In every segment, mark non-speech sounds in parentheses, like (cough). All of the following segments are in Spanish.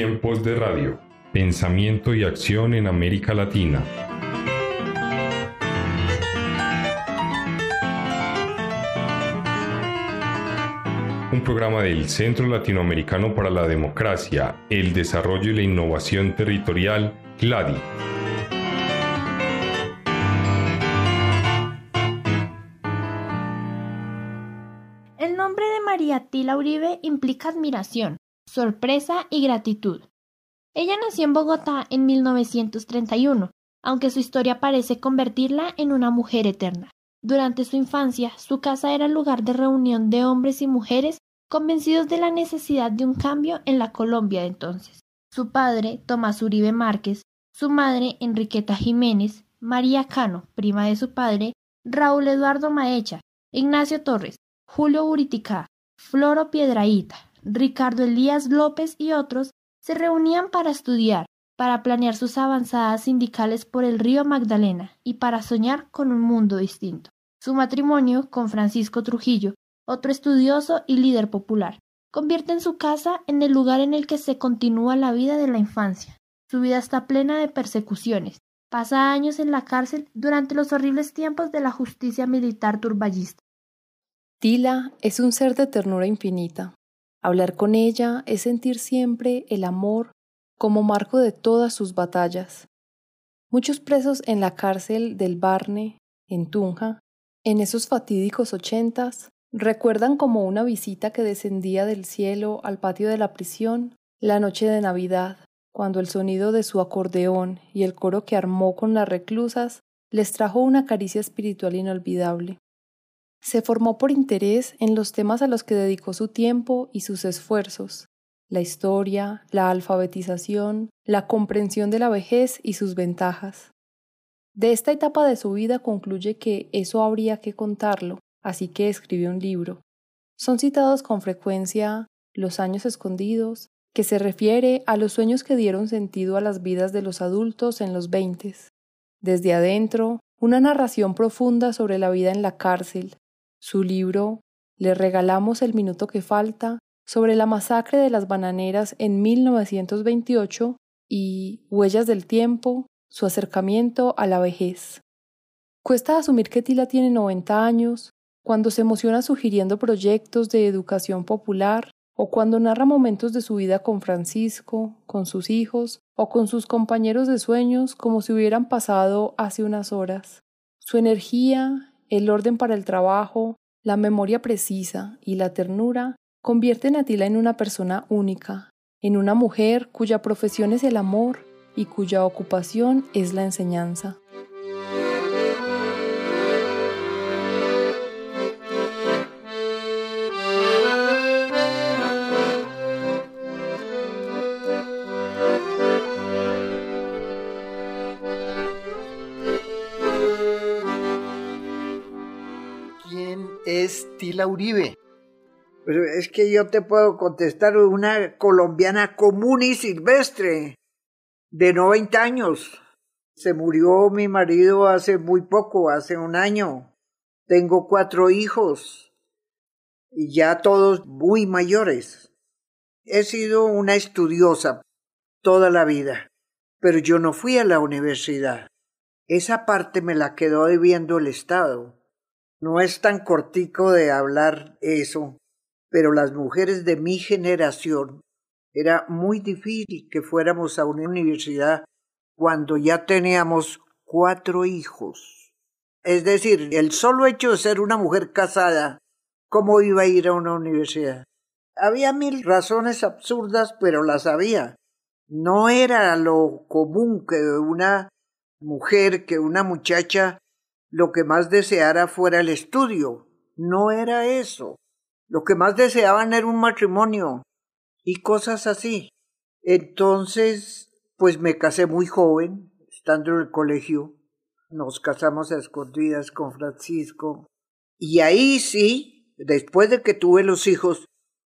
Tiempos de Radio. Pensamiento y acción en América Latina. Un programa del Centro Latinoamericano para la Democracia, el Desarrollo y la Innovación Territorial, CLADI. El nombre de María Tila Uribe implica admiración, sorpresa y gratitud. Ella nació en Bogotá en 1931, aunque su historia parece convertirla en una mujer eterna. Durante su infancia, su casa era lugar de reunión de hombres y mujeres convencidos de la necesidad de un cambio en la Colombia de entonces. Su padre, Tomás Uribe Márquez, su madre, Enriqueta Jiménez, María Cano, prima de su padre, Raúl Eduardo Maecha, Ignacio Torres, Julio Buriticá, Floro Piedraíta, Ricardo Elías López y otros se reunían para estudiar, para planear sus avanzadas sindicales por el río Magdalena y para soñar con un mundo distinto. Su matrimonio con Francisco Trujillo, otro estudioso y líder popular, convierte en su casa en el lugar en el que se continúa la vida de la infancia. Su vida está plena de persecuciones. Pasa años en la cárcel durante los horribles tiempos de la justicia militar turballista. Tila es un ser de ternura infinita, Hablar con ella es sentir siempre el amor como marco de todas sus batallas. Muchos presos en la cárcel del Barne, en Tunja, en esos fatídicos ochentas, recuerdan como una visita que descendía del cielo al patio de la prisión la noche de Navidad, cuando el sonido de su acordeón y el coro que armó con las reclusas les trajo una caricia espiritual inolvidable. Se formó por interés en los temas a los que dedicó su tiempo y sus esfuerzos, la historia, la alfabetización, la comprensión de la vejez y sus ventajas. De esta etapa de su vida concluye que eso habría que contarlo, así que escribió un libro. Son citados con frecuencia Los años escondidos, que se refiere a los sueños que dieron sentido a las vidas de los adultos en los veintes. Desde adentro, una narración profunda sobre la vida en la cárcel, su libro Le regalamos el minuto que falta sobre la masacre de las bananeras en 1928 y Huellas del tiempo, su acercamiento a la vejez. Cuesta asumir que Tila tiene 90 años cuando se emociona sugiriendo proyectos de educación popular o cuando narra momentos de su vida con Francisco, con sus hijos o con sus compañeros de sueños como si hubieran pasado hace unas horas. Su energía, el orden para el trabajo, la memoria precisa y la ternura convierten a Tila en una persona única, en una mujer cuya profesión es el amor y cuya ocupación es la enseñanza. Tila Uribe? Pues es que yo te puedo contestar una colombiana común y silvestre, de 90 años. Se murió mi marido hace muy poco, hace un año. Tengo cuatro hijos y ya todos muy mayores. He sido una estudiosa toda la vida, pero yo no fui a la universidad. Esa parte me la quedó debiendo el Estado. No es tan cortico de hablar eso, pero las mujeres de mi generación era muy difícil que fuéramos a una universidad cuando ya teníamos cuatro hijos. Es decir, el solo hecho de ser una mujer casada, ¿cómo iba a ir a una universidad? Había mil razones absurdas, pero las había. No era lo común que una mujer, que una muchacha lo que más deseara fuera el estudio. No era eso. Lo que más deseaban era un matrimonio y cosas así. Entonces, pues me casé muy joven, estando en el colegio. Nos casamos a escondidas con Francisco. Y ahí sí, después de que tuve los hijos,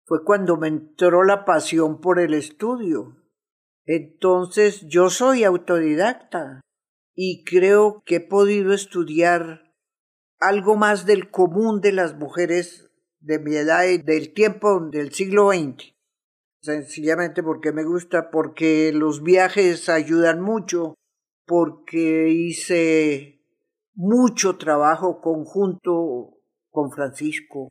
fue cuando me entró la pasión por el estudio. Entonces yo soy autodidacta y creo que he podido estudiar algo más del común de las mujeres de mi edad y del tiempo del siglo XX. sencillamente porque me gusta, porque los viajes ayudan mucho, porque hice mucho trabajo conjunto con Francisco.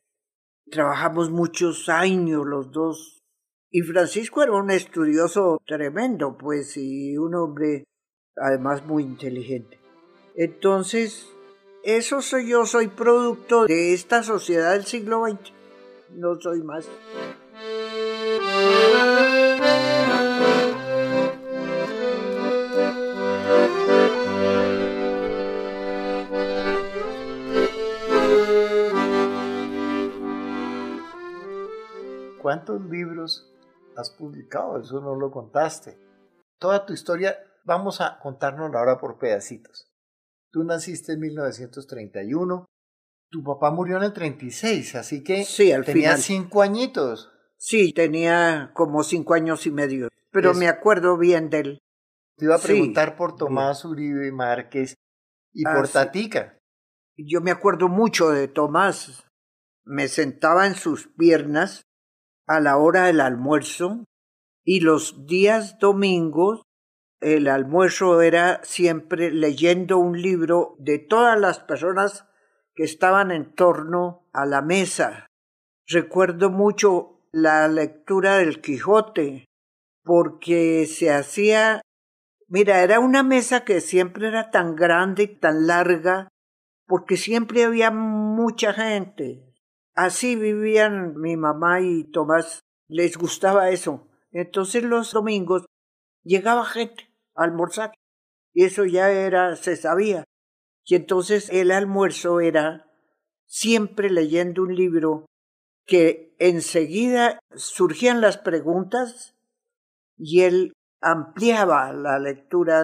Trabajamos muchos años los dos. Y Francisco era un estudioso tremendo, pues, y un hombre además muy inteligente. Entonces, eso soy yo, soy producto de esta sociedad del siglo XX. No soy más. ¿Cuántos libros has publicado? Eso no lo contaste. Toda tu historia, vamos a contárnosla ahora por pedacitos. Tú naciste en 1931, tu papá murió en el 36, así que sí, al final. cinco añitos. Sí, tenía como cinco años y medio, pero me acuerdo bien de él. Te iba a preguntar por Tomás Uribe Márquez y por Ah, sí. Tatica. Yo me acuerdo mucho de Tomás. Me sentaba en sus piernas a la hora del almuerzo y los días domingos el almuerzo era siempre leyendo un libro de todas las personas que estaban en torno a la mesa. Recuerdo mucho la lectura del Quijote porque se hacía Mira, era una mesa que siempre era tan grande y tan larga, porque siempre había mucha gente. Así vivían mi mamá y Tomás, les gustaba eso. Entonces los domingos llegaba gente almorzar, eso ya era, se sabía. Y entonces el almuerzo era siempre leyendo un libro que enseguida surgían las preguntas y él ampliaba la lectura.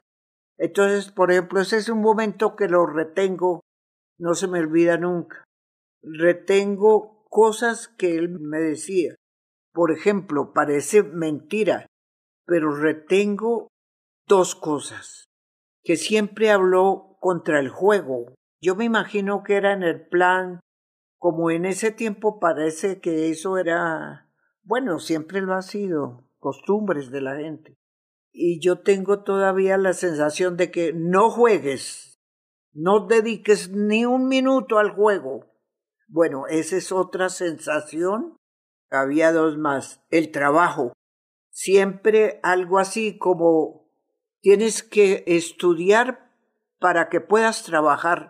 Entonces, por ejemplo, ese es un momento que lo retengo, no se me olvida nunca. Retengo cosas que él me decía. Por ejemplo, parece mentira, pero retengo dos cosas. Que siempre habló contra el juego. Yo me imagino que era en el plan, como en ese tiempo parece que eso era, bueno, siempre lo ha sido, costumbres de la gente y yo tengo todavía la sensación de que no juegues, no dediques ni un minuto al juego. Bueno, esa es otra sensación. Había dos más. El trabajo. Siempre algo así como tienes que estudiar para que puedas trabajar,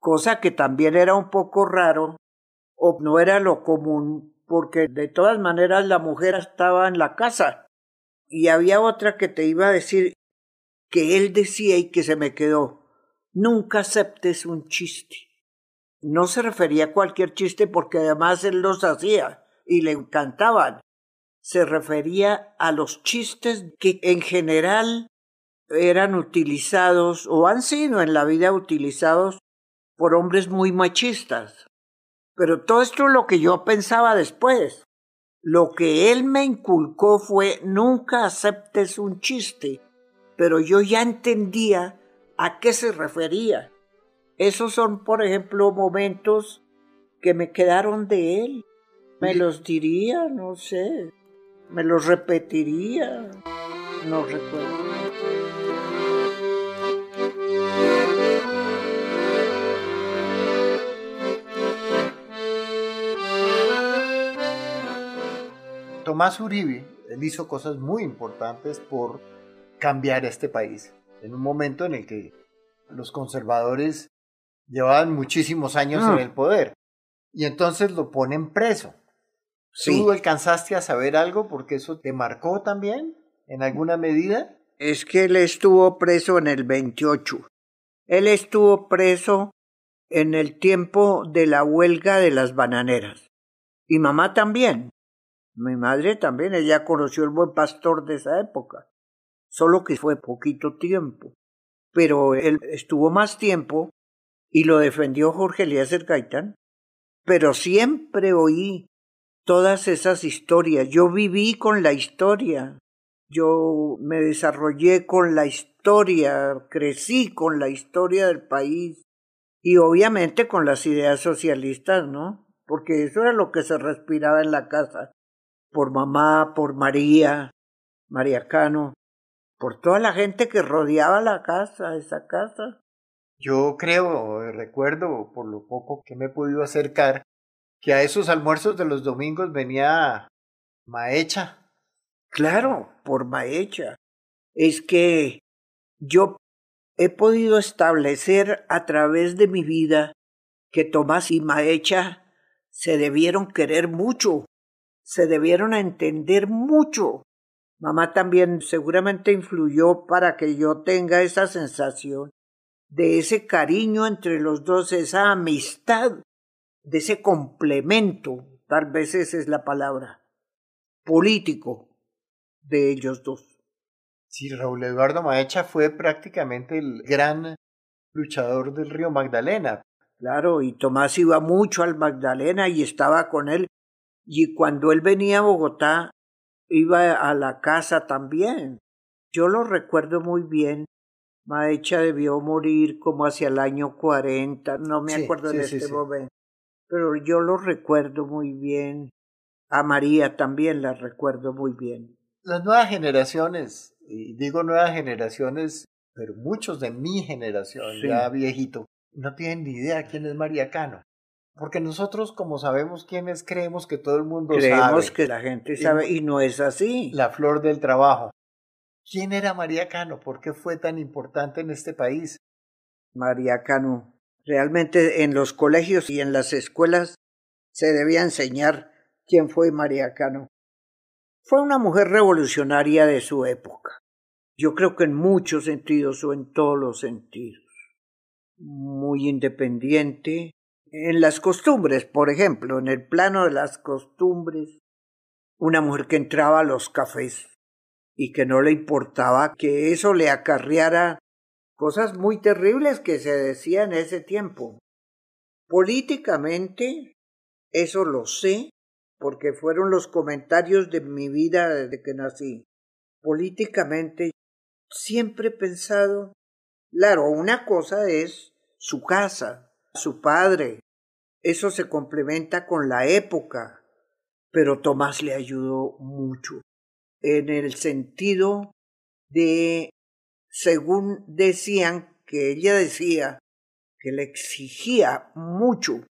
cosa que también era un poco raro o no era lo común, porque de todas maneras la mujer estaba en la casa y había otra que te iba a decir que él decía y que se me quedó, nunca aceptes un chiste. No se refería a cualquier chiste porque además él los hacía y le encantaban. Se refería a los chistes que en general eran utilizados o han sido en la vida utilizados por hombres muy machistas. Pero todo esto es lo que yo pensaba después. Lo que él me inculcó fue nunca aceptes un chiste, pero yo ya entendía a qué se refería. Esos son, por ejemplo, momentos que me quedaron de él. Me los diría, no sé, me los repetiría, no recuerdo. Tomás Uribe, él hizo cosas muy importantes por cambiar este país. En un momento en el que los conservadores llevaban muchísimos años Ah. en el poder. Y entonces lo ponen preso. Sí. ¿Tú alcanzaste a saber algo porque eso te marcó también en alguna medida? Es que él estuvo preso en el 28. Él estuvo preso en el tiempo de la huelga de las bananeras. Y mamá también. Mi madre también, ella conoció el buen pastor de esa época. Solo que fue poquito tiempo. Pero él estuvo más tiempo y lo defendió Jorge Eliezer Gaitán. Pero siempre oí todas esas historias. Yo viví con la historia. Yo me desarrollé con la historia, crecí con la historia del país y obviamente con las ideas socialistas, ¿no? Porque eso era lo que se respiraba en la casa. Por mamá, por María, María Cano, por toda la gente que rodeaba la casa, esa casa. Yo creo, recuerdo, por lo poco que me he podido acercar, que a esos almuerzos de los domingos venía Maecha. Claro, por Maecha. Es que yo he podido establecer a través de mi vida que Tomás y Maecha se debieron querer mucho, se debieron entender mucho. Mamá también seguramente influyó para que yo tenga esa sensación de ese cariño entre los dos, esa amistad, de ese complemento, tal vez esa es la palabra, político de ellos dos. Sí, Raúl Eduardo Maecha fue prácticamente el gran luchador del río Magdalena. Claro, y Tomás iba mucho al Magdalena y estaba con él. Y cuando él venía a Bogotá, iba a la casa también. Yo lo recuerdo muy bien. Maecha debió morir como hacia el año cuarenta, no me acuerdo de este momento, pero yo lo recuerdo muy bien. A María también la recuerdo muy bien. Las nuevas generaciones y digo nuevas generaciones, pero muchos de mi generación, ya viejito, no tienen ni idea quién es María Cano. Porque nosotros, como sabemos quiénes, creemos que todo el mundo sabe. Creemos que la gente sabe y no es así. La flor del trabajo. ¿Quién era María Cano? ¿Por qué fue tan importante en este país? María Cano. Realmente en los colegios y en las escuelas se debía enseñar quién fue María Cano. Fue una mujer revolucionaria de su época. Yo creo que en muchos sentidos o en todos los sentidos. Muy independiente. En las costumbres, por ejemplo, en el plano de las costumbres, una mujer que entraba a los cafés y que no le importaba que eso le acarreara cosas muy terribles que se decían en ese tiempo. Políticamente, eso lo sé, porque fueron los comentarios de mi vida desde que nací. Políticamente, siempre he pensado, claro, una cosa es su casa, su padre, eso se complementa con la época, pero Tomás le ayudó mucho, en el sentido de, según decían, que ella decía que le exigía mucho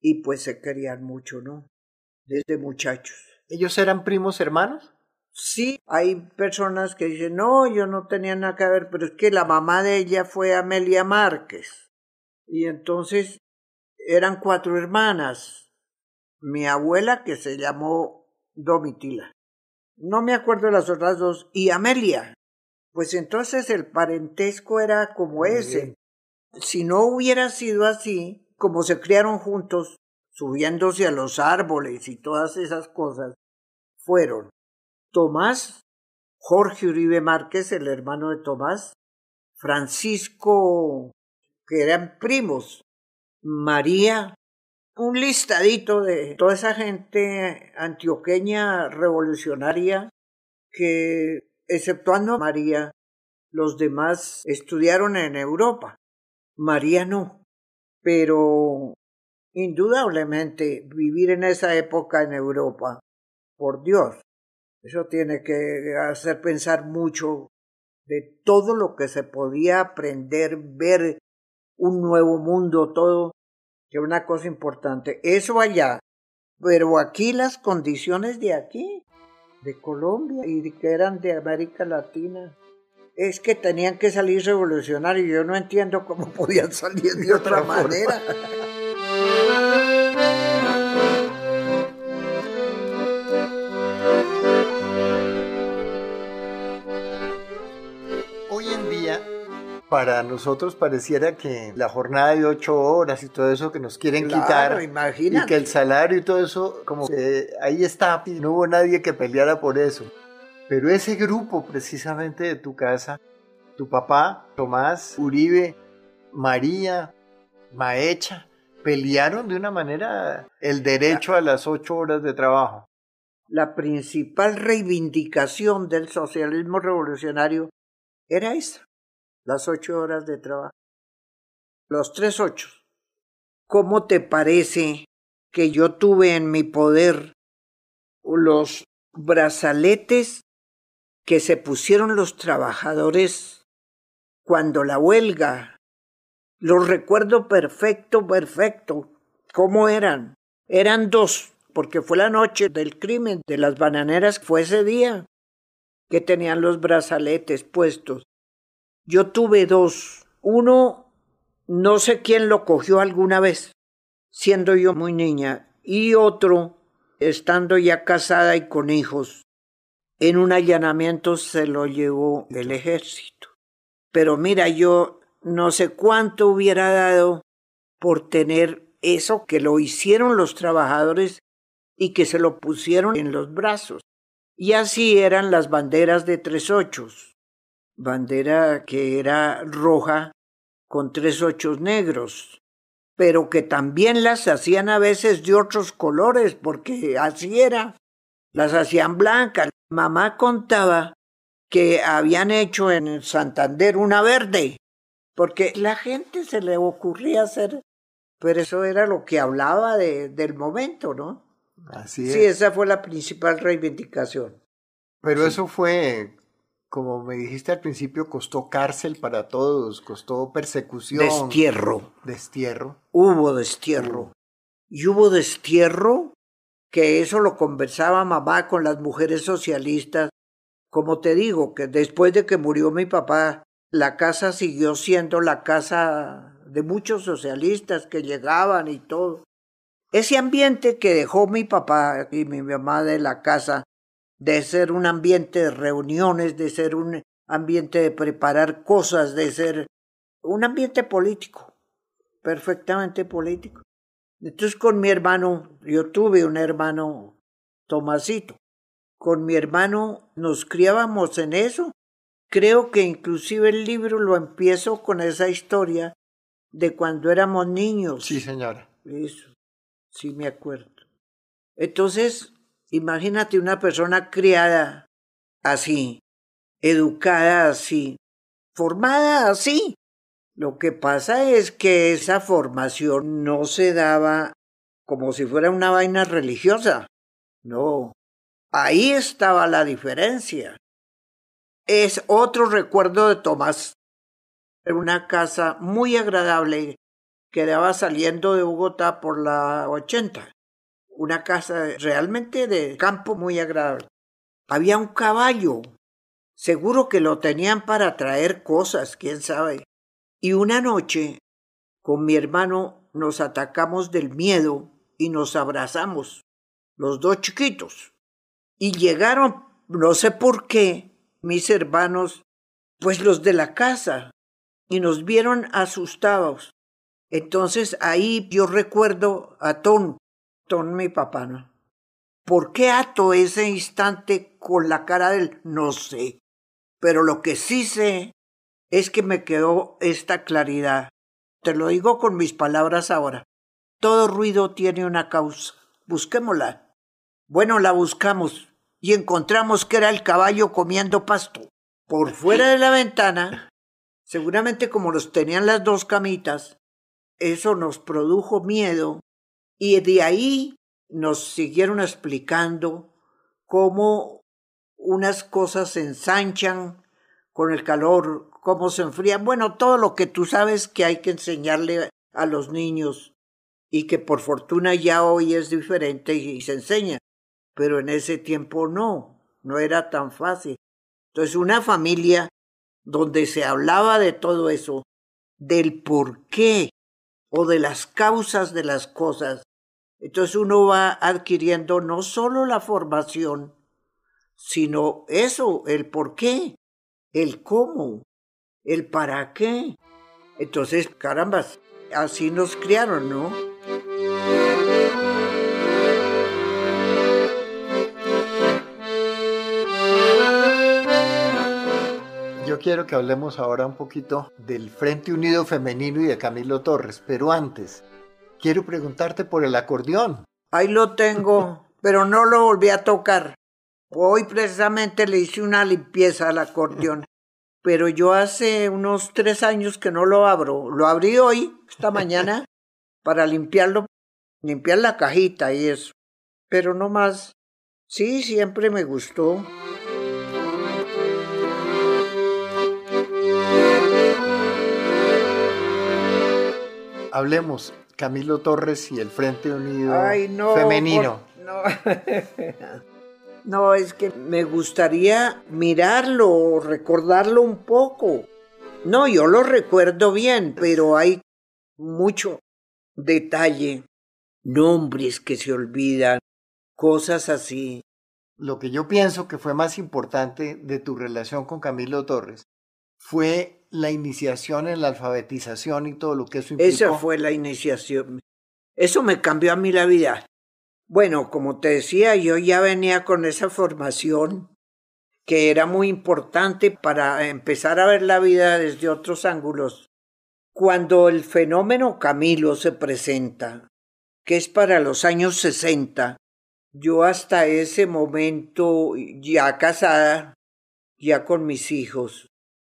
y pues se querían mucho, ¿no? desde muchachos. ¿Ellos eran primos hermanos? Sí, hay personas que dicen, no, yo no tenía nada que ver, pero es que la mamá de ella fue Amelia Márquez. Y entonces eran cuatro hermanas. Mi abuela, que se llamó Domitila. No me acuerdo de las otras dos. Y Amelia. Pues entonces el parentesco era como ese. Si no hubiera sido así, como se criaron juntos, subiéndose a los árboles y todas esas cosas, fueron Tomás, Jorge Uribe Márquez, el hermano de Tomás, Francisco, que eran primos, María, un listadito de toda esa gente antioqueña revolucionaria que, exceptuando a María, los demás estudiaron en Europa. María no, pero Indudablemente, vivir en esa época en Europa, por Dios, eso tiene que hacer pensar mucho de todo lo que se podía aprender, ver un nuevo mundo, todo, que una cosa importante. Eso allá, pero aquí las condiciones de aquí, de Colombia y que eran de América Latina, es que tenían que salir revolucionarios. Yo no entiendo cómo (laughs) podían salir de otra manera. (laughs) para nosotros pareciera que la jornada de ocho horas y todo eso que nos quieren quitar y que el salario y todo eso, como que ahí está, y no hubo nadie que peleara por eso. Pero ese grupo precisamente de tu casa, tu papá, Tomás, Uribe, María, Maecha, pelearon de una manera el derecho a las ocho horas de trabajo. La principal reivindicación del socialismo revolucionario era esa, las ocho horas de trabajo. Los tres ocho. ¿Cómo te parece que yo tuve en mi poder los brazaletes que se pusieron los trabajadores cuando la huelga. Los recuerdo perfecto, perfecto. ¿Cómo eran? Eran dos, porque fue la noche del crimen de las bananeras, fue ese día que tenían los brazaletes puestos. Yo tuve dos. Uno, no sé quién lo cogió alguna vez, siendo yo muy niña, y otro, estando ya casada y con hijos. En un allanamiento se lo llevó el ejército. Pero mira, yo no sé cuánto hubiera dado por tener eso que lo hicieron los trabajadores y que se lo pusieron en los brazos. Y así eran las banderas de tres ochos. Bandera que era roja con tres ochos negros, pero que también las hacían a veces de otros colores, porque así era. Las hacían blancas. Mamá contaba que habían hecho en Santander una verde, porque la gente se le ocurría hacer, pero eso era lo que hablaba de, del momento, ¿no? Así es. Sí, esa fue la principal reivindicación. Pero eso fue, como me dijiste al principio, costó cárcel para todos, costó persecución. Destierro. Destierro. Hubo destierro. Y hubo destierro que eso lo conversaba mamá con las mujeres socialistas. Como te digo, que después de que murió mi papá, la casa siguió siendo la casa de muchos socialistas que llegaban y todo. Ese ambiente que dejó mi papá y mi mamá de la casa, de ser un ambiente de reuniones, de ser un ambiente de preparar cosas, de ser un ambiente político, perfectamente político. Entonces con mi hermano, yo tuve un hermano Tomasito, con mi hermano nos criábamos en eso. Creo que inclusive el libro lo empiezo con esa historia de cuando éramos niños. Sí, señora. Eso, sí me acuerdo. Entonces, imagínate una persona criada así, educada así, formada así. Lo que pasa es que esa formación no se daba como si fuera una vaina religiosa. No, ahí estaba la diferencia. Es otro recuerdo de Tomás. Era una casa muy agradable quedaba saliendo de Bogotá por la 80. Una casa realmente de campo muy agradable. Había un caballo. Seguro que lo tenían para traer cosas, quién sabe. Y una noche, con mi hermano, nos atacamos del miedo y nos abrazamos, los dos chiquitos. Y llegaron, no sé por qué, mis hermanos, pues los de la casa, y nos vieron asustados. Entonces ahí yo recuerdo a Ton, Ton mi papá, ¿no? ¿Por qué ato ese instante con la cara del no sé? Pero lo que sí sé es que me quedó esta claridad. Te lo digo con mis palabras ahora. Todo ruido tiene una causa. Busquémosla. Bueno, la buscamos y encontramos que era el caballo comiendo pasto. Por fuera de la ventana, seguramente como los tenían las dos camitas, eso nos produjo miedo y de ahí nos siguieron explicando cómo unas cosas se ensanchan con el calor, cómo se enfrían, bueno, todo lo que tú sabes que hay que enseñarle a los niños y que por fortuna ya hoy es diferente y se enseña, pero en ese tiempo no, no era tan fácil. Entonces una familia donde se hablaba de todo eso, del por qué o de las causas de las cosas, entonces uno va adquiriendo no solo la formación, sino eso, el por qué, el cómo, el para qué. Entonces, carambas, así nos criaron, ¿no? Yo quiero que hablemos ahora un poquito del Frente Unido Femenino y de Camilo Torres, pero antes, quiero preguntarte por el acordeón. Ahí lo tengo, pero no lo volví a tocar. Hoy precisamente le hice una limpieza al acordeón, (laughs) pero yo hace unos tres años que no lo abro. Lo abrí hoy, esta mañana, (laughs) para limpiarlo, limpiar la cajita y eso. Pero no más. Sí, siempre me gustó. Hablemos, Camilo Torres y el Frente Unido Ay, no, Femenino. por- no. (laughs) No, es que me gustaría mirarlo, recordarlo un poco. No, yo lo recuerdo bien, pero hay mucho detalle, nombres que se olvidan, cosas así. Lo que yo pienso que fue más importante de tu relación con Camilo Torres fue la iniciación en la alfabetización y todo lo que eso implicó. Esa fue la iniciación. Eso me cambió a mí la vida. Bueno, como te decía, yo ya venía con esa formación que era muy importante para empezar a ver la vida desde otros ángulos. Cuando el fenómeno Camilo se presenta, que es para los años 60, yo hasta ese momento ya casada, ya con mis hijos,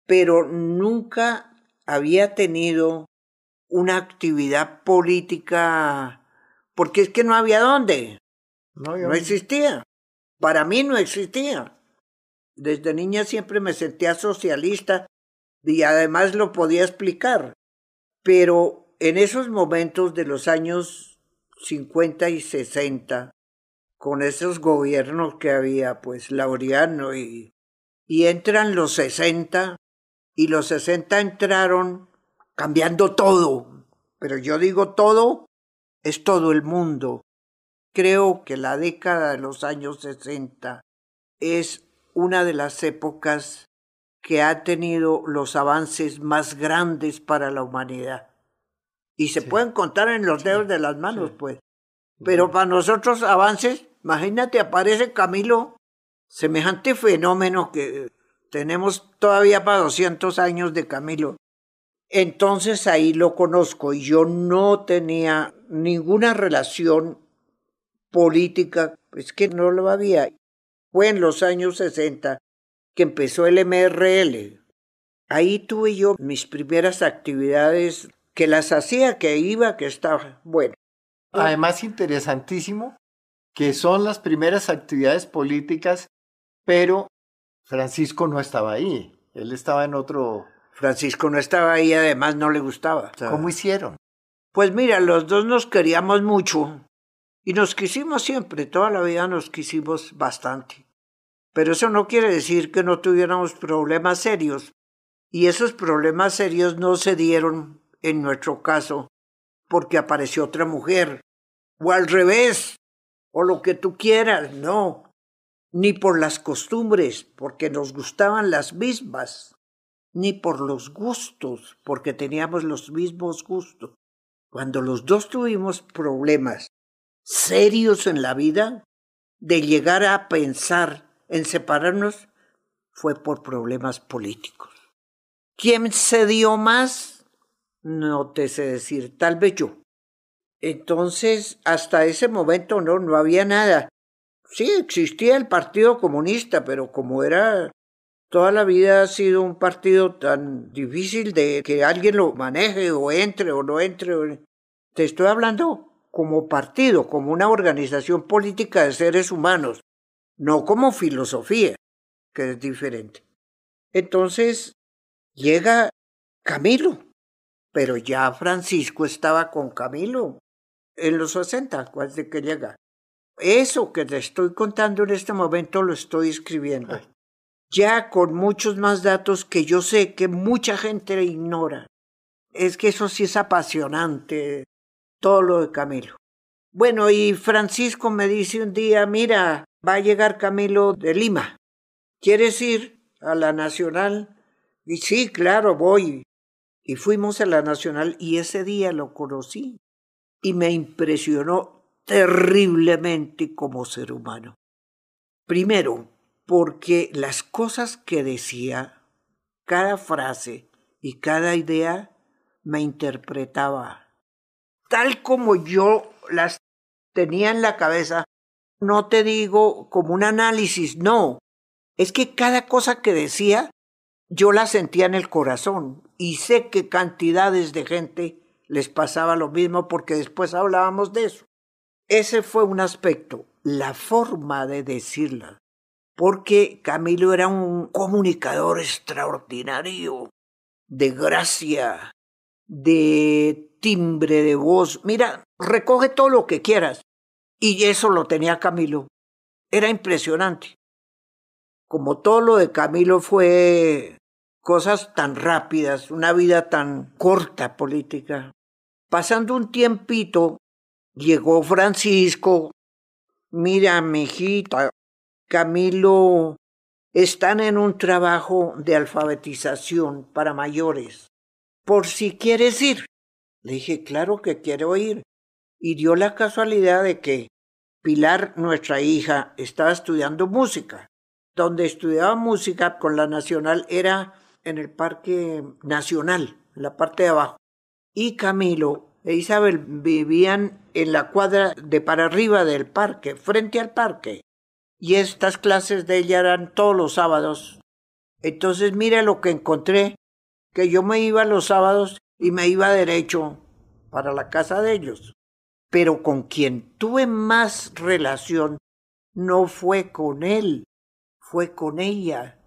pero nunca había tenido una actividad política porque es que no había dónde, No, existía. Para mí no existía. Desde niña siempre me sentía socialista y además lo podía explicar. Pero en esos momentos de los años 50 y 60, con esos gobiernos que había, pues Laureano y, y entran los 60, y los 60 entraron cambiando todo. Pero yo digo todo, es todo el mundo. Creo que la década de los años 60 es una de las épocas que ha tenido los avances más grandes para la humanidad. Y se Sí. pueden contar en los dedos de las manos, sí. pues. Pero para nosotros avances, imagínate, aparece Camilo, semejante fenómeno que tenemos todavía para 200 años de Camilo. Entonces ahí lo conozco y yo no tenía ninguna relación política, es que no lo había. Fue en los años 60 que empezó el MRL. Ahí tuve yo mis primeras actividades que las hacía, que iba, que estaba. Bueno, Además, interesantísimo que son las primeras actividades políticas, pero Francisco no estaba ahí. Él estaba en otro. Francisco no estaba ahí, además no le gustaba. ¿Cómo hicieron? Pues mira, los dos nos queríamos mucho y nos quisimos siempre, toda la vida nos quisimos bastante. Pero eso no quiere decir que no tuviéramos problemas serios. Y esos problemas serios no se dieron, en nuestro caso, porque apareció otra mujer, o al revés, o lo que tú quieras, no, ni por las costumbres, porque nos gustaban las mismas, ni por los gustos, porque teníamos los mismos gustos. Cuando los dos tuvimos problemas serios en la vida, de llegar a pensar en separarnos, fue por problemas políticos. ¿Quién se dio más? No te sé decir, tal vez yo. Entonces, hasta ese momento no, no había nada. Sí, existía el Partido Comunista, pero como era toda la vida ha sido un partido tan difícil de que alguien lo maneje o entre o no entre. Te estoy hablando como partido, como una organización política de seres humanos, no como filosofía, que es diferente. Entonces llega Camilo, pero ya Francisco estaba con Camilo en los 60, ¿cuál de que llega? Eso que te estoy contando en este momento lo estoy escribiendo. Ay. Ya con muchos más datos que yo sé que mucha gente ignora. Es que eso sí es apasionante, todo lo de Camilo. Bueno, y Francisco me dice un día, mira, va a llegar Camilo de Lima. ¿Quieres ir a la Nacional? Y sí, claro, voy. Y fuimos a la Nacional y ese día lo conocí y me impresionó terriblemente como ser humano. Primero, porque las cosas que decía, cada frase y cada idea me interpretaba tal como yo las tenía en la cabeza. No te digo como un análisis, no. Es que cada cosa que decía yo la sentía en el corazón y sé que cantidades de gente les pasaba lo mismo porque después hablábamos de eso. Ese fue un aspecto. la forma de decirla, porque Camilo era un comunicador extraordinario, de gracia, de timbre de voz. Mira, recoge todo lo que quieras. Y eso lo tenía Camilo. Era impresionante. Como todo lo de Camilo fue cosas tan rápidas, una vida tan corta política. Pasando un tiempito, llegó Francisco. Mira, mijita, Camilo, están en un trabajo de alfabetización para mayores. Por si quieres ir. Le dije, claro que quiero ir. Y dio la casualidad de que Pilar, nuestra hija, estaba estudiando música. Donde estudiaba música con la Nacional era en el Parque Nacional, en la parte de abajo. Y Camilo e Isabel vivían en la cuadra de para arriba del parque, frente al parque. Y estas clases de ella eran todos los sábados. Entonces mire lo que encontré, que yo me iba los sábados y me iba derecho para la casa de ellos. Pero con quien tuve más relación no fue con él, fue con ella,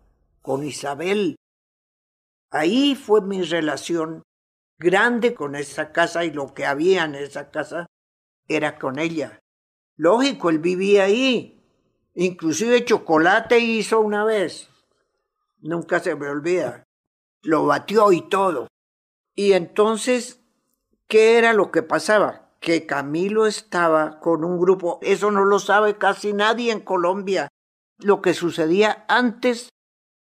con Isabel. Ahí fue mi relación grande con esa casa y lo que había en esa casa era con ella. Lógico, él vivía ahí. Inclusive chocolate hizo una vez. Nunca se me olvida. Lo batió y todo. Y entonces, ¿qué era lo que pasaba? Que Camilo estaba con un grupo, eso no lo sabe casi nadie en Colombia, lo que sucedía antes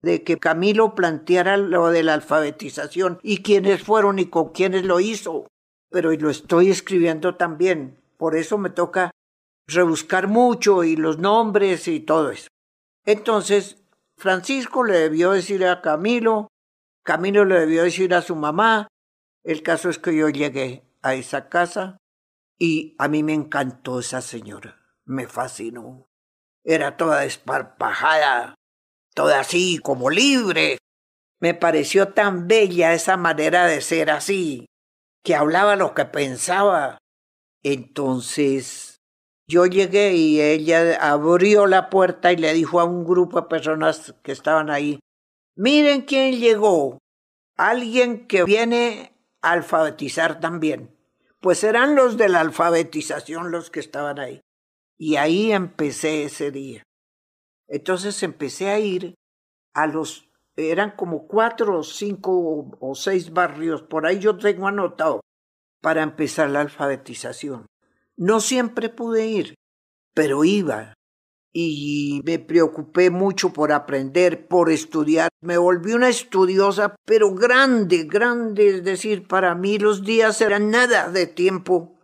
de que Camilo planteara lo de la alfabetización y quiénes fueron y con quiénes lo hizo. Pero lo estoy escribiendo también, por eso me toca rebuscar mucho y los nombres y todo eso. Entonces, Francisco le debió decir a Camilo, Camilo le debió decir a su mamá, el caso es que yo llegué a esa casa y a mí me encantó esa señora, me fascinó. Era toda desparpajada, toda así como libre. Me pareció tan bella esa manera de ser así, que hablaba lo que pensaba. Entonces yo llegué y ella abrió la puerta y le dijo a un grupo de personas que estaban ahí, miren quién llegó, alguien que viene alfabetizar también. Pues eran los de la alfabetización los que estaban ahí. Y ahí empecé ese día. Entonces empecé a ir a los, eran como cuatro o cinco o seis barrios, por ahí yo tengo anotado, para empezar la alfabetización. No siempre pude ir, pero iba y me preocupé mucho por aprender, por estudiar. Me volví una estudiosa, pero grande, grande, es decir, para mí los días eran nada de tiempo,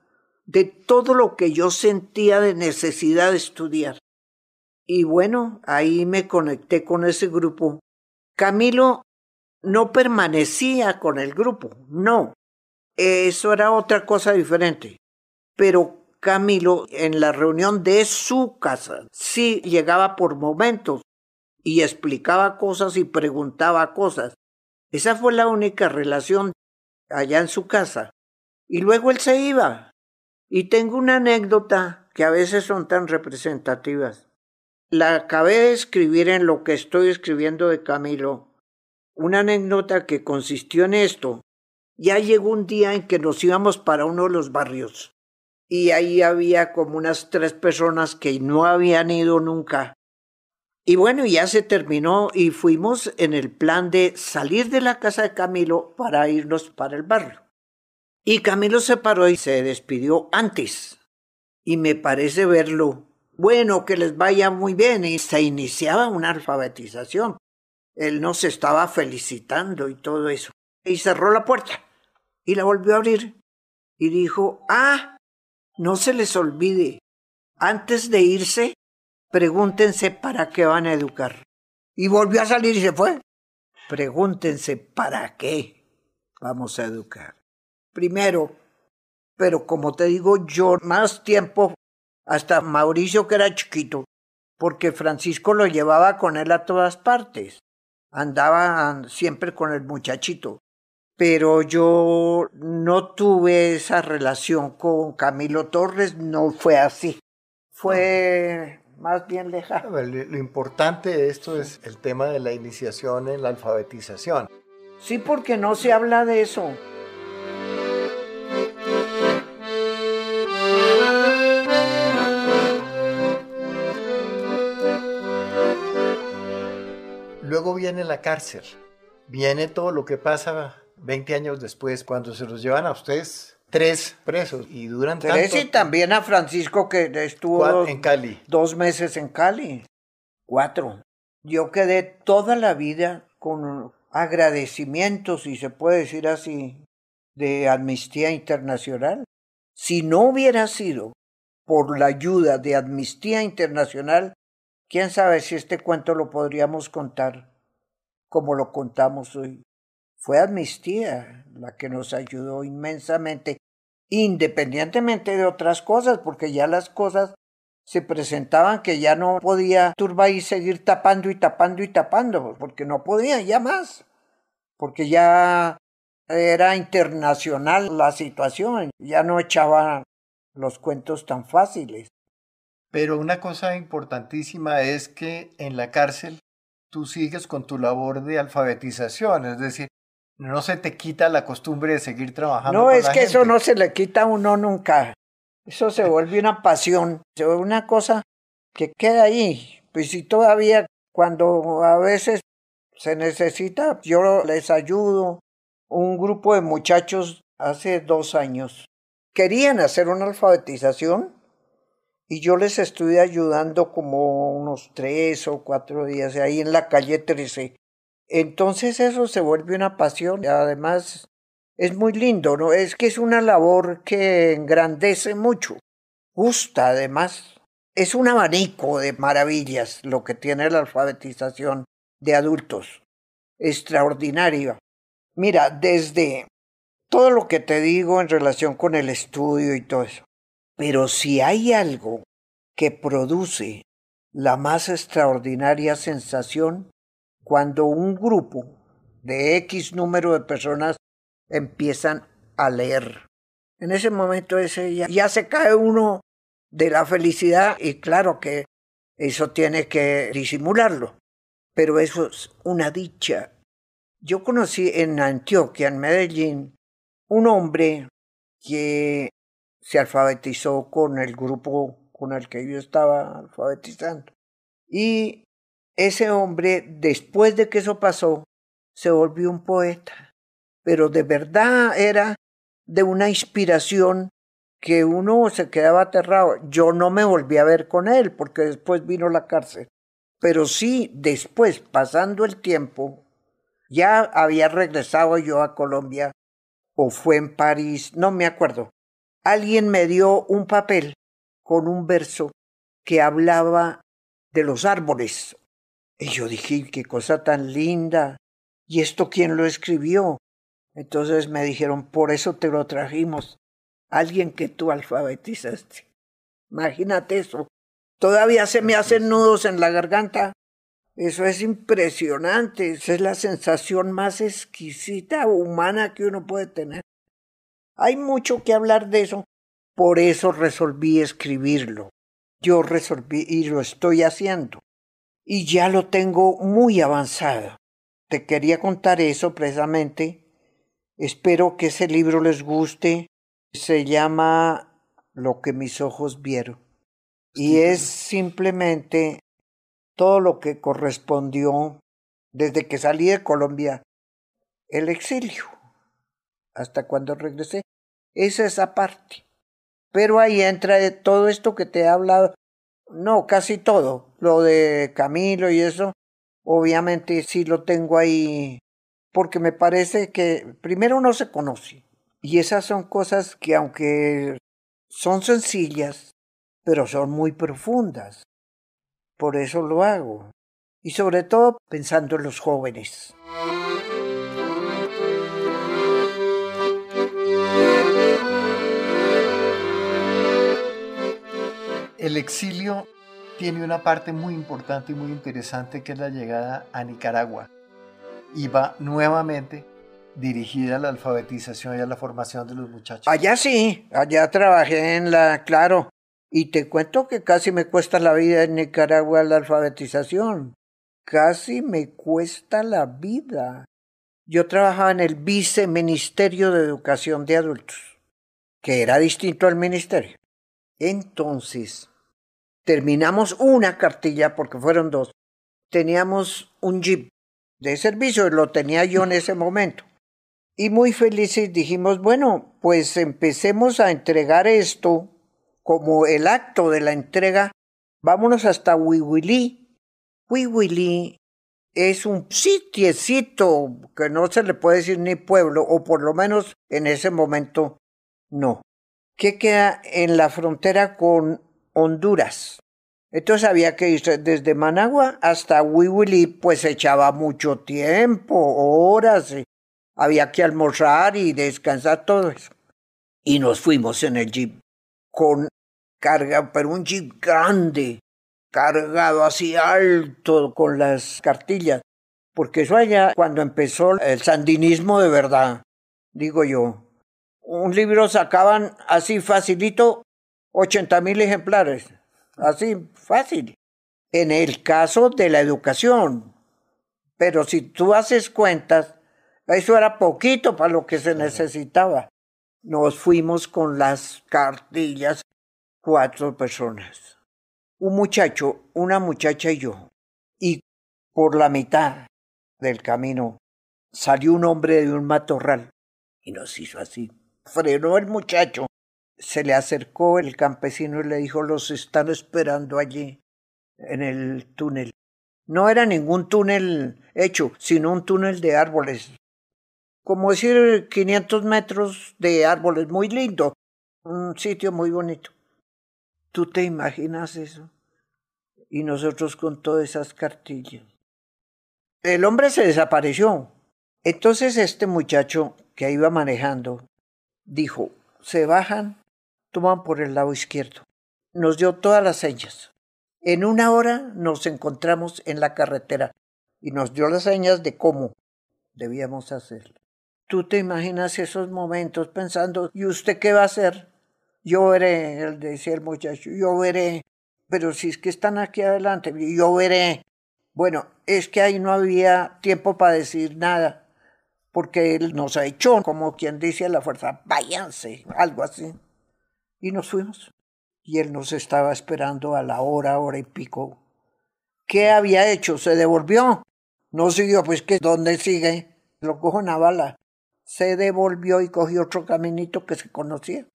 de todo lo que yo sentía de necesidad de estudiar. Y bueno, ahí me conecté con ese grupo. Camilo no permanecía con el grupo, no. Eso era otra cosa diferente. Pero Camilo en la reunión de su casa. Sí, llegaba por momentos y explicaba cosas y preguntaba cosas. Esa fue la única relación allá en su casa. Y luego él se iba. Y tengo una anécdota que a veces son tan representativas. La acabé de escribir en lo que estoy escribiendo de Camilo. Una anécdota que consistió en esto. Ya llegó un día en que nos íbamos para uno de los barrios y ahí había como unas tres personas que no habían ido nunca. Y bueno, ya se terminó y fuimos en el plan de salir de la casa de Camilo para irnos para el barrio. Y Camilo se paró y se despidió antes. Y me parece verlo. Bueno, que les vaya muy bien. Y se iniciaba una alfabetización. Él nos estaba felicitando y todo eso. Y cerró la puerta. Y la volvió a abrir. Y dijo, ah, no se les olvide, antes de irse, pregúntense para qué van a educar. Y volvió a salir y se fue. Pregúntense para qué vamos a educar. Primero, pero como te digo yo, más tiempo, hasta Mauricio que era chiquito, porque Francisco lo llevaba con él a todas partes. Andaba siempre con el muchachito pero yo no tuve esa relación con Camilo Torres, no fue así. fue más bien lejano. Lo importante de esto es el tema de la iniciación en la alfabetización. Sí, porque no se habla de eso. Viene la cárcel, viene todo lo que pasa 20 años después, cuando se los llevan a ustedes tres presos y duran tres y también a Francisco que estuvo en Cali. Dos meses en Cali. Cuatro. Yo quedé toda la vida con agradecimientos, si se puede decir así, de Amnistía Internacional. Si no hubiera sido por la ayuda de Amnistía Internacional, quién sabe si este cuento lo podríamos contar como lo contamos hoy. Fue Amnistía la que nos ayudó inmensamente, independientemente de otras cosas, porque ya las cosas se presentaban que ya no podía Turba y seguir tapando y tapando y tapando, porque no podía ya más, porque ya era internacional la situación, ya no echaba los cuentos tan fáciles. Pero una cosa importantísima es que en la cárcel tú sigues con tu labor de alfabetización, es decir, no se te quita la costumbre de seguir trabajando. No, es que eso no se le quita a uno nunca. Eso se (laughs) vuelve una pasión, se vuelve una cosa que queda ahí. Pues si todavía cuando a veces se necesita, yo les ayudo. Un grupo de muchachos hace dos años querían hacer una alfabetización y yo les estuve ayudando como unos tres o cuatro días ahí en la calle 13. Entonces eso se vuelve una pasión. Además, es muy lindo, ¿no? Es que es una labor que engrandece mucho. Gusta, además. Es un abanico de maravillas lo que tiene la alfabetización de adultos. Extraordinario. Mira, desde todo lo que te digo en relación con el estudio y todo eso. Pero si hay algo que produce la más extraordinaria sensación, cuando un grupo de X número de personas empiezan a leer. En ese momento ese ya, ya se cae uno de la felicidad y claro que eso tiene que disimularlo, pero eso es una dicha. Yo conocí en Antioquia, en Medellín, un hombre que se alfabetizó con el grupo con el que yo estaba alfabetizando. Y ese hombre, después de que eso pasó, se volvió un poeta, pero de verdad era de una inspiración que uno se quedaba aterrado. Yo no me volví a ver con él porque después vino la cárcel, pero sí después, pasando el tiempo, ya había regresado yo a Colombia o fue en París, no me acuerdo. Alguien me dio un papel con un verso que hablaba de los árboles y yo dije, qué cosa tan linda. ¿Y esto quién lo escribió? Entonces me dijeron, por eso te lo trajimos. Alguien que tú alfabetizaste. Imagínate eso. Todavía se me hacen nudos en la garganta. Eso es impresionante. Esa es la sensación más exquisita humana que uno puede tener. Hay mucho que hablar de eso. Por eso resolví escribirlo. Yo resolví y lo estoy haciendo y ya lo tengo muy avanzado. Te quería contar eso precisamente. Espero que ese libro les guste. Se llama Lo que mis ojos vieron. Y es simplemente todo lo que correspondió desde que salí de Colombia, el exilio, hasta cuando regresé. Es esa parte. Pero ahí entra todo esto que te he hablado no, casi todo. Lo de Camilo y eso, obviamente sí lo tengo ahí porque me parece que primero no se conoce. Y esas son cosas que aunque son sencillas, pero son muy profundas. Por eso lo hago. Y sobre todo pensando en los jóvenes. El exilio tiene una parte muy importante y muy interesante que es la llegada a Nicaragua. Y va nuevamente dirigida a la alfabetización y a la formación de los muchachos. Allá sí, allá trabajé en la, claro, Y te cuento que casi me cuesta la vida en Nicaragua la alfabetización. Casi me cuesta la vida. Yo trabajaba en el Viceministerio de Educación de Adultos, que era distinto al ministerio. Entonces, terminamos una cartilla, porque fueron dos. Teníamos un jeep de servicio, lo tenía yo en ese momento. Y muy felices dijimos, bueno, pues empecemos a entregar esto como el acto de la entrega. Vámonos hasta Wiwili. Wiwili es un sitiecito que no se le puede decir ni pueblo, o por lo menos en ese momento no, que queda en la frontera con Honduras. Entonces había que ir desde Managua hasta Wiwili, pues echaba mucho tiempo, horas, había que almorzar y descansar todo eso. Y nos fuimos en el jeep con carga, pero un jeep grande, cargado así alto con las cartillas, porque eso allá cuando empezó el sandinismo de verdad, digo yo, un libro sacaban así facilito ochenta mil ejemplares así fácil. En el caso de la educación, pero si tú haces cuentas, eso era poquito para lo que se necesitaba. Nos fuimos con las cartillas cuatro personas. Un muchacho, una muchacha y yo. Y por la mitad del camino salió un hombre de un matorral y nos hizo así. Frenó el muchacho se le acercó el campesino y le dijo, los están esperando allí, en el túnel. No era ningún túnel hecho, sino un túnel de árboles. Como decir 500 metros de árboles, muy lindo, un sitio muy bonito. ¿Tú te imaginas eso? Y nosotros con todas esas cartillas. El hombre se desapareció. Entonces este muchacho que iba manejando dijo, se bajan toman por el lado izquierdo. Nos dio todas las señas. En una hora nos encontramos en la carretera y nos dio las señas de cómo debíamos hacerlo. Tú te imaginas esos momentos pensando, ¿y usted qué va a hacer? Yo veré, él decía el muchacho, yo veré. Pero si es que están aquí adelante, yo veré. Bueno, es que ahí no había tiempo para decir nada, porque él nos ha hecho, como quien dice a la fuerza, váyanse, algo así. Y nos fuimos. Y él nos estaba esperando a la hora, hora y pico. ¿Qué había hecho? Se devolvió. No siguió, pues que ¿dónde sigue? Lo cojo una bala. Se devolvió y cogió otro caminito que se conocía.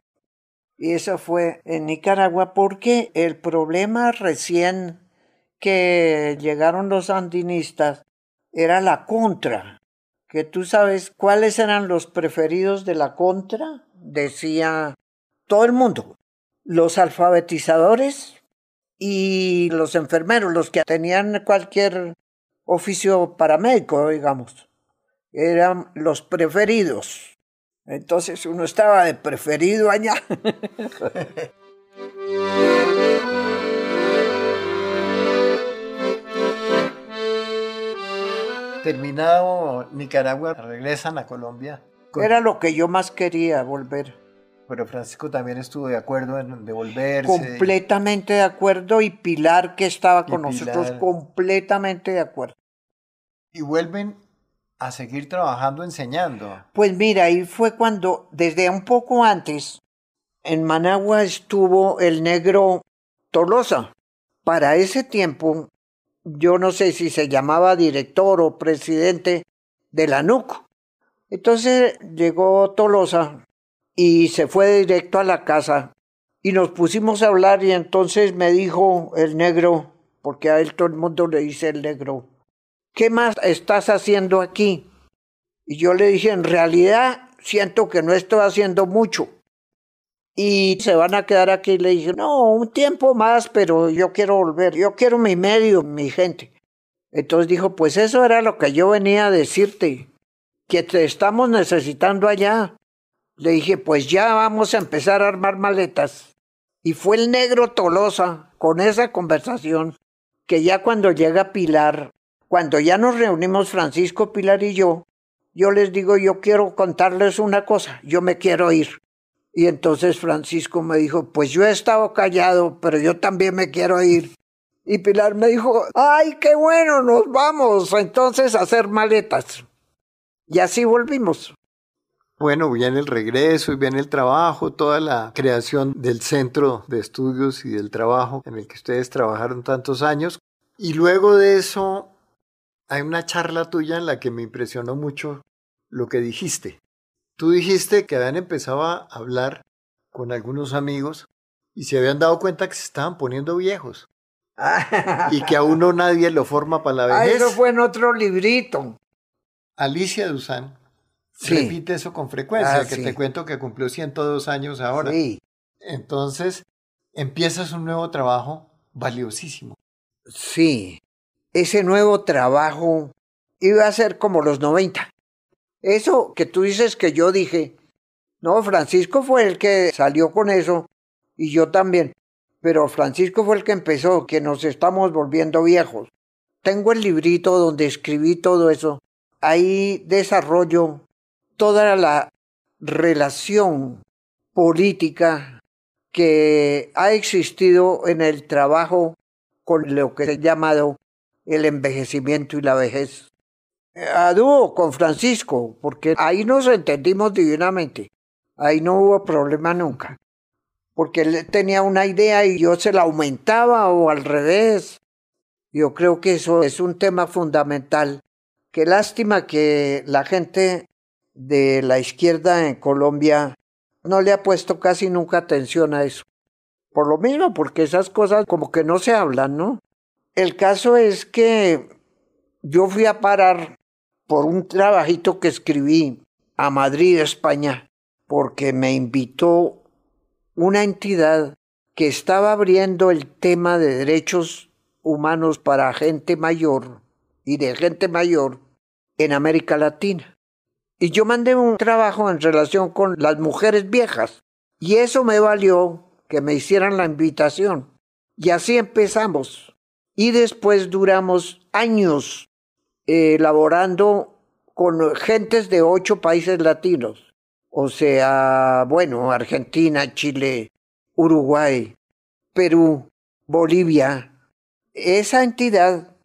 Y eso fue en Nicaragua porque el problema recién que llegaron los andinistas era la contra. Que tú sabes cuáles eran los preferidos de la contra, decía todo el mundo, los alfabetizadores y los enfermeros, los que tenían cualquier oficio paramédico, digamos, eran los preferidos. Entonces uno estaba de preferido allá. (laughs) Terminado Nicaragua, regresan a Colombia. Era lo que yo más quería, volver. Pero Francisco también estuvo de acuerdo en devolverse. Completamente de acuerdo y Pilar que estaba con nosotros completamente de acuerdo. Y vuelven a seguir trabajando enseñando. Pues mira, ahí fue cuando desde un poco antes en Managua estuvo el negro Tolosa. Para ese tiempo yo no sé si se llamaba director o presidente de la NUC. Entonces llegó Tolosa y se fue directo a la casa y nos pusimos a hablar y entonces me dijo el negro, porque a él todo el mundo le dice el negro, ¿qué más estás haciendo aquí? Y yo le dije, en realidad siento que no estoy haciendo mucho. Y se van a quedar aquí. Le dije, no, un tiempo más, pero yo quiero volver, yo quiero mi medio, mi gente. Entonces dijo, pues eso era lo que yo venía a decirte, que te estamos necesitando allá. Le dije, pues ya vamos a empezar a armar maletas. Y fue el negro Tolosa con esa conversación que ya cuando llega Pilar, cuando ya nos reunimos Francisco, Pilar y yo, yo les digo, yo quiero contarles una cosa, yo me quiero ir. Y entonces Francisco me dijo, pues yo he estado callado, pero yo también me quiero ir. Y Pilar me dijo, ay, qué bueno, nos vamos entonces a hacer maletas. Y así volvimos. Bueno, viene el regreso y viene el trabajo, toda la creación del centro de estudios y del trabajo en el que ustedes trabajaron tantos años. Y luego de eso, hay una charla tuya en la que me impresionó mucho lo que dijiste. Tú dijiste que habían empezado a hablar con algunos amigos y se habían dado cuenta que se estaban poniendo viejos. y que a uno nadie lo forma para la (laughs) vejez. eso fue en otro librito. Alicia Duzán repite eso con frecuencia, ah, que te cuento que cumplió 102 años ahora. Sí. Entonces, empiezas un nuevo trabajo valiosísimo. Sí, ese nuevo trabajo iba a ser como los 90. Eso que tú dices que yo dije, no, Francisco fue el que salió con eso y yo también, pero Francisco fue el que empezó, que nos estamos volviendo viejos. Tengo el librito donde escribí todo eso. Ahí desarrollo toda la relación política que ha existido en el trabajo con lo que ha llamado el envejecimiento y la vejez a dúo con Francisco, porque ahí nos entendimos divinamente. Ahí no hubo problema nunca. Porque él tenía una idea y yo se la aumentaba o al revés. Yo creo que eso es un tema fundamental. Qué lástima que la gente de la izquierda en Colombia no le ha puesto casi nunca atención a eso. Por lo mismo, porque esas cosas como que no se hablan, ¿no? El caso es que yo fui a parar por un trabajito que escribí a Madrid, España, porque me invitó una entidad que estaba abriendo el tema de derechos humanos para gente mayor y de gente mayor en América Latina. Y yo mandé un trabajo en relación con las mujeres viejas. Y eso me valió que me hicieran la invitación. Y así empezamos. Y después duramos años elaborando con gentes de ocho países latinos, o sea, bueno, Argentina, Chile, Uruguay, Perú, Bolivia. Esa entidad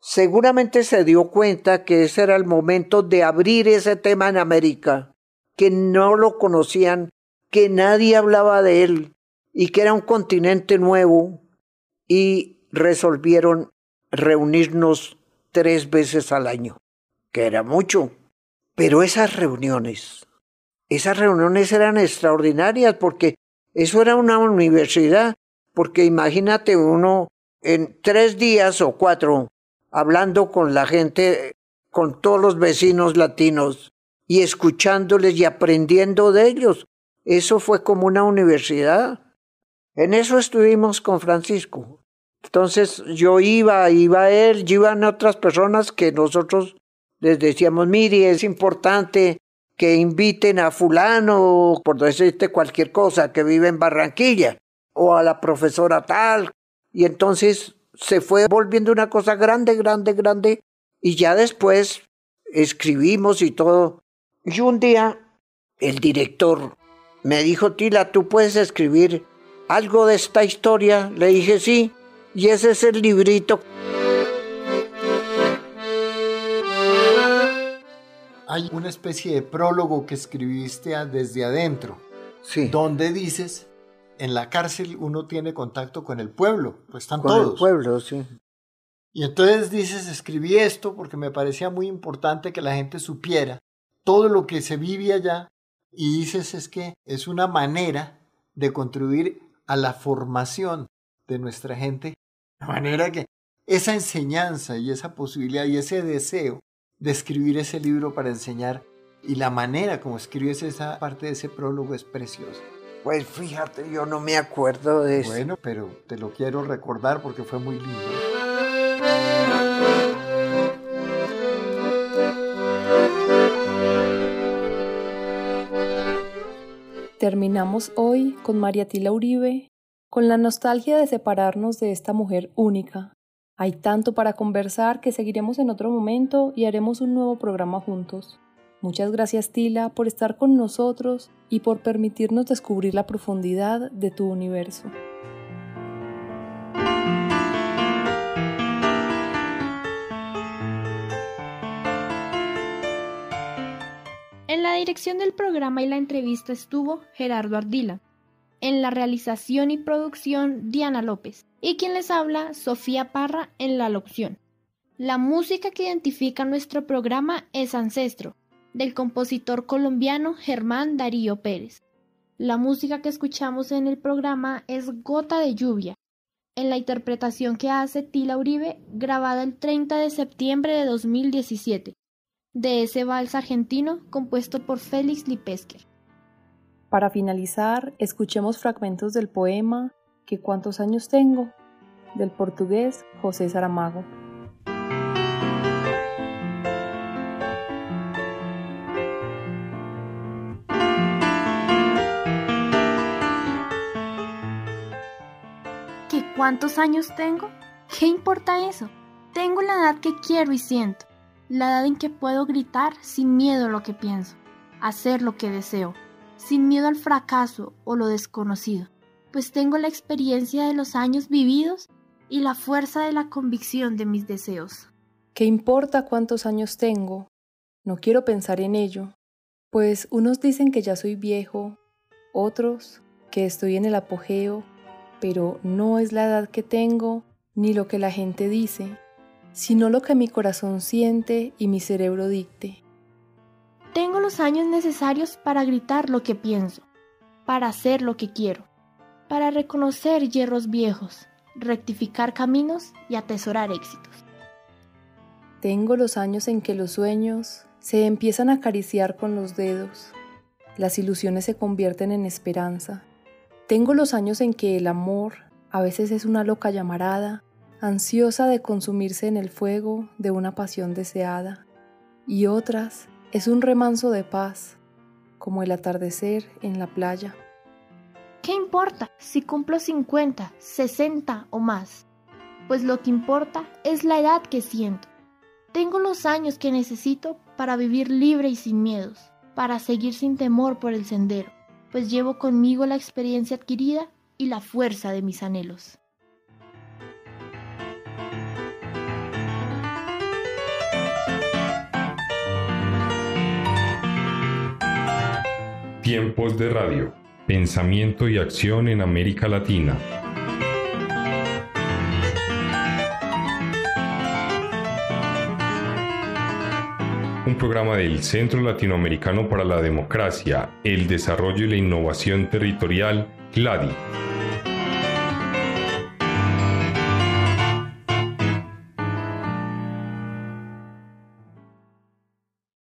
seguramente se dio cuenta que ese era el momento de abrir ese tema en América, que no lo conocían, que nadie hablaba de él y que era un continente nuevo y resolvieron reunirnos tres veces al año, que era mucho. Pero esas reuniones, esas reuniones eran extraordinarias porque eso era una universidad, porque imagínate uno en tres días o cuatro hablando con la gente, con todos los vecinos latinos y escuchándoles y aprendiendo de ellos. Eso fue como una universidad. En eso estuvimos con Francisco. Entonces yo iba, iba él, iban otras personas que nosotros les decíamos, mire, es importante que inviten a fulano, por decirte cualquier cosa, que vive en Barranquilla, o a la profesora tal. Y entonces se fue volviendo una cosa grande, grande, grande, y ya después escribimos y todo. Y un día el director me dijo, Tila, ¿tú puedes escribir algo de esta historia? Le dije, sí. Y ese es el librito. Hay una especie de prólogo que escribiste desde adentro. Sí. Donde dices, en la cárcel uno tiene contacto con el pueblo, pues están con todos. El pueblo, sí. Y entonces dices, escribí esto porque me parecía muy importante que la gente supiera todo lo que se vive allá. Y dices, es que es una manera de contribuir a la formación de nuestra gente. De manera que esa enseñanza y esa posibilidad y ese deseo de escribir ese libro para enseñar y la manera como escribes esa parte de ese prólogo es preciosa. Pues fíjate, yo no me acuerdo de eso. Bueno, pero te lo quiero recordar porque fue muy lindo. Terminamos hoy con María Tila Uribe con la nostalgia de separarnos de esta mujer única. Hay tanto para conversar que seguiremos en otro momento y haremos un nuevo programa juntos. Muchas gracias Tila por estar con nosotros y por permitirnos descubrir la profundidad de tu universo. En la dirección del programa y la entrevista estuvo Gerardo Ardila. En la realización y producción Diana López. Y quien les habla, Sofía Parra en la locución. La música que identifica nuestro programa es Ancestro, del compositor colombiano Germán Darío Pérez. La música que escuchamos en el programa es Gota de Lluvia, en la interpretación que hace Tila Uribe, grabada el 30 de septiembre de 2017, de ese vals argentino compuesto por Félix Lipesker. Para finalizar, escuchemos fragmentos del poema ¿Qué cuántos años tengo? del portugués José Saramago. ¿Cuántos años tengo? ¿Qué importa eso? Tengo la edad que quiero y siento, la edad en que puedo gritar sin miedo lo que pienso, hacer lo que deseo, sin miedo al fracaso o lo desconocido, pues tengo la experiencia de los años vividos y la fuerza de la convicción de mis deseos. ¿Qué importa cuántos años tengo? No quiero pensar en ello, pues unos dicen que ya soy viejo, otros que estoy en el apogeo pero no es la edad que tengo ni lo que la gente dice, sino lo que mi corazón siente y mi cerebro dicte. Tengo los años necesarios para gritar lo que pienso, para hacer lo que quiero, para reconocer hierros viejos, rectificar caminos y atesorar éxitos. Tengo los años en que los sueños se empiezan a acariciar con los dedos, las ilusiones se convierten en esperanza tengo los años en que el amor a veces es una loca llamarada, ansiosa de consumirse en el fuego de una pasión deseada, y otras es un remanso de paz, como el atardecer en la playa. ¿Qué importa si cumplo 50, 60 o más? Pues lo que importa es la edad que siento. Tengo los años que necesito para vivir libre y sin miedos, para seguir sin temor por el sendero pues llevo conmigo la experiencia adquirida y la fuerza de mis anhelos. Tiempos de radio. Pensamiento y acción en América Latina. un programa del Centro Latinoamericano para la Democracia, el Desarrollo y la Innovación Territorial, CLADI.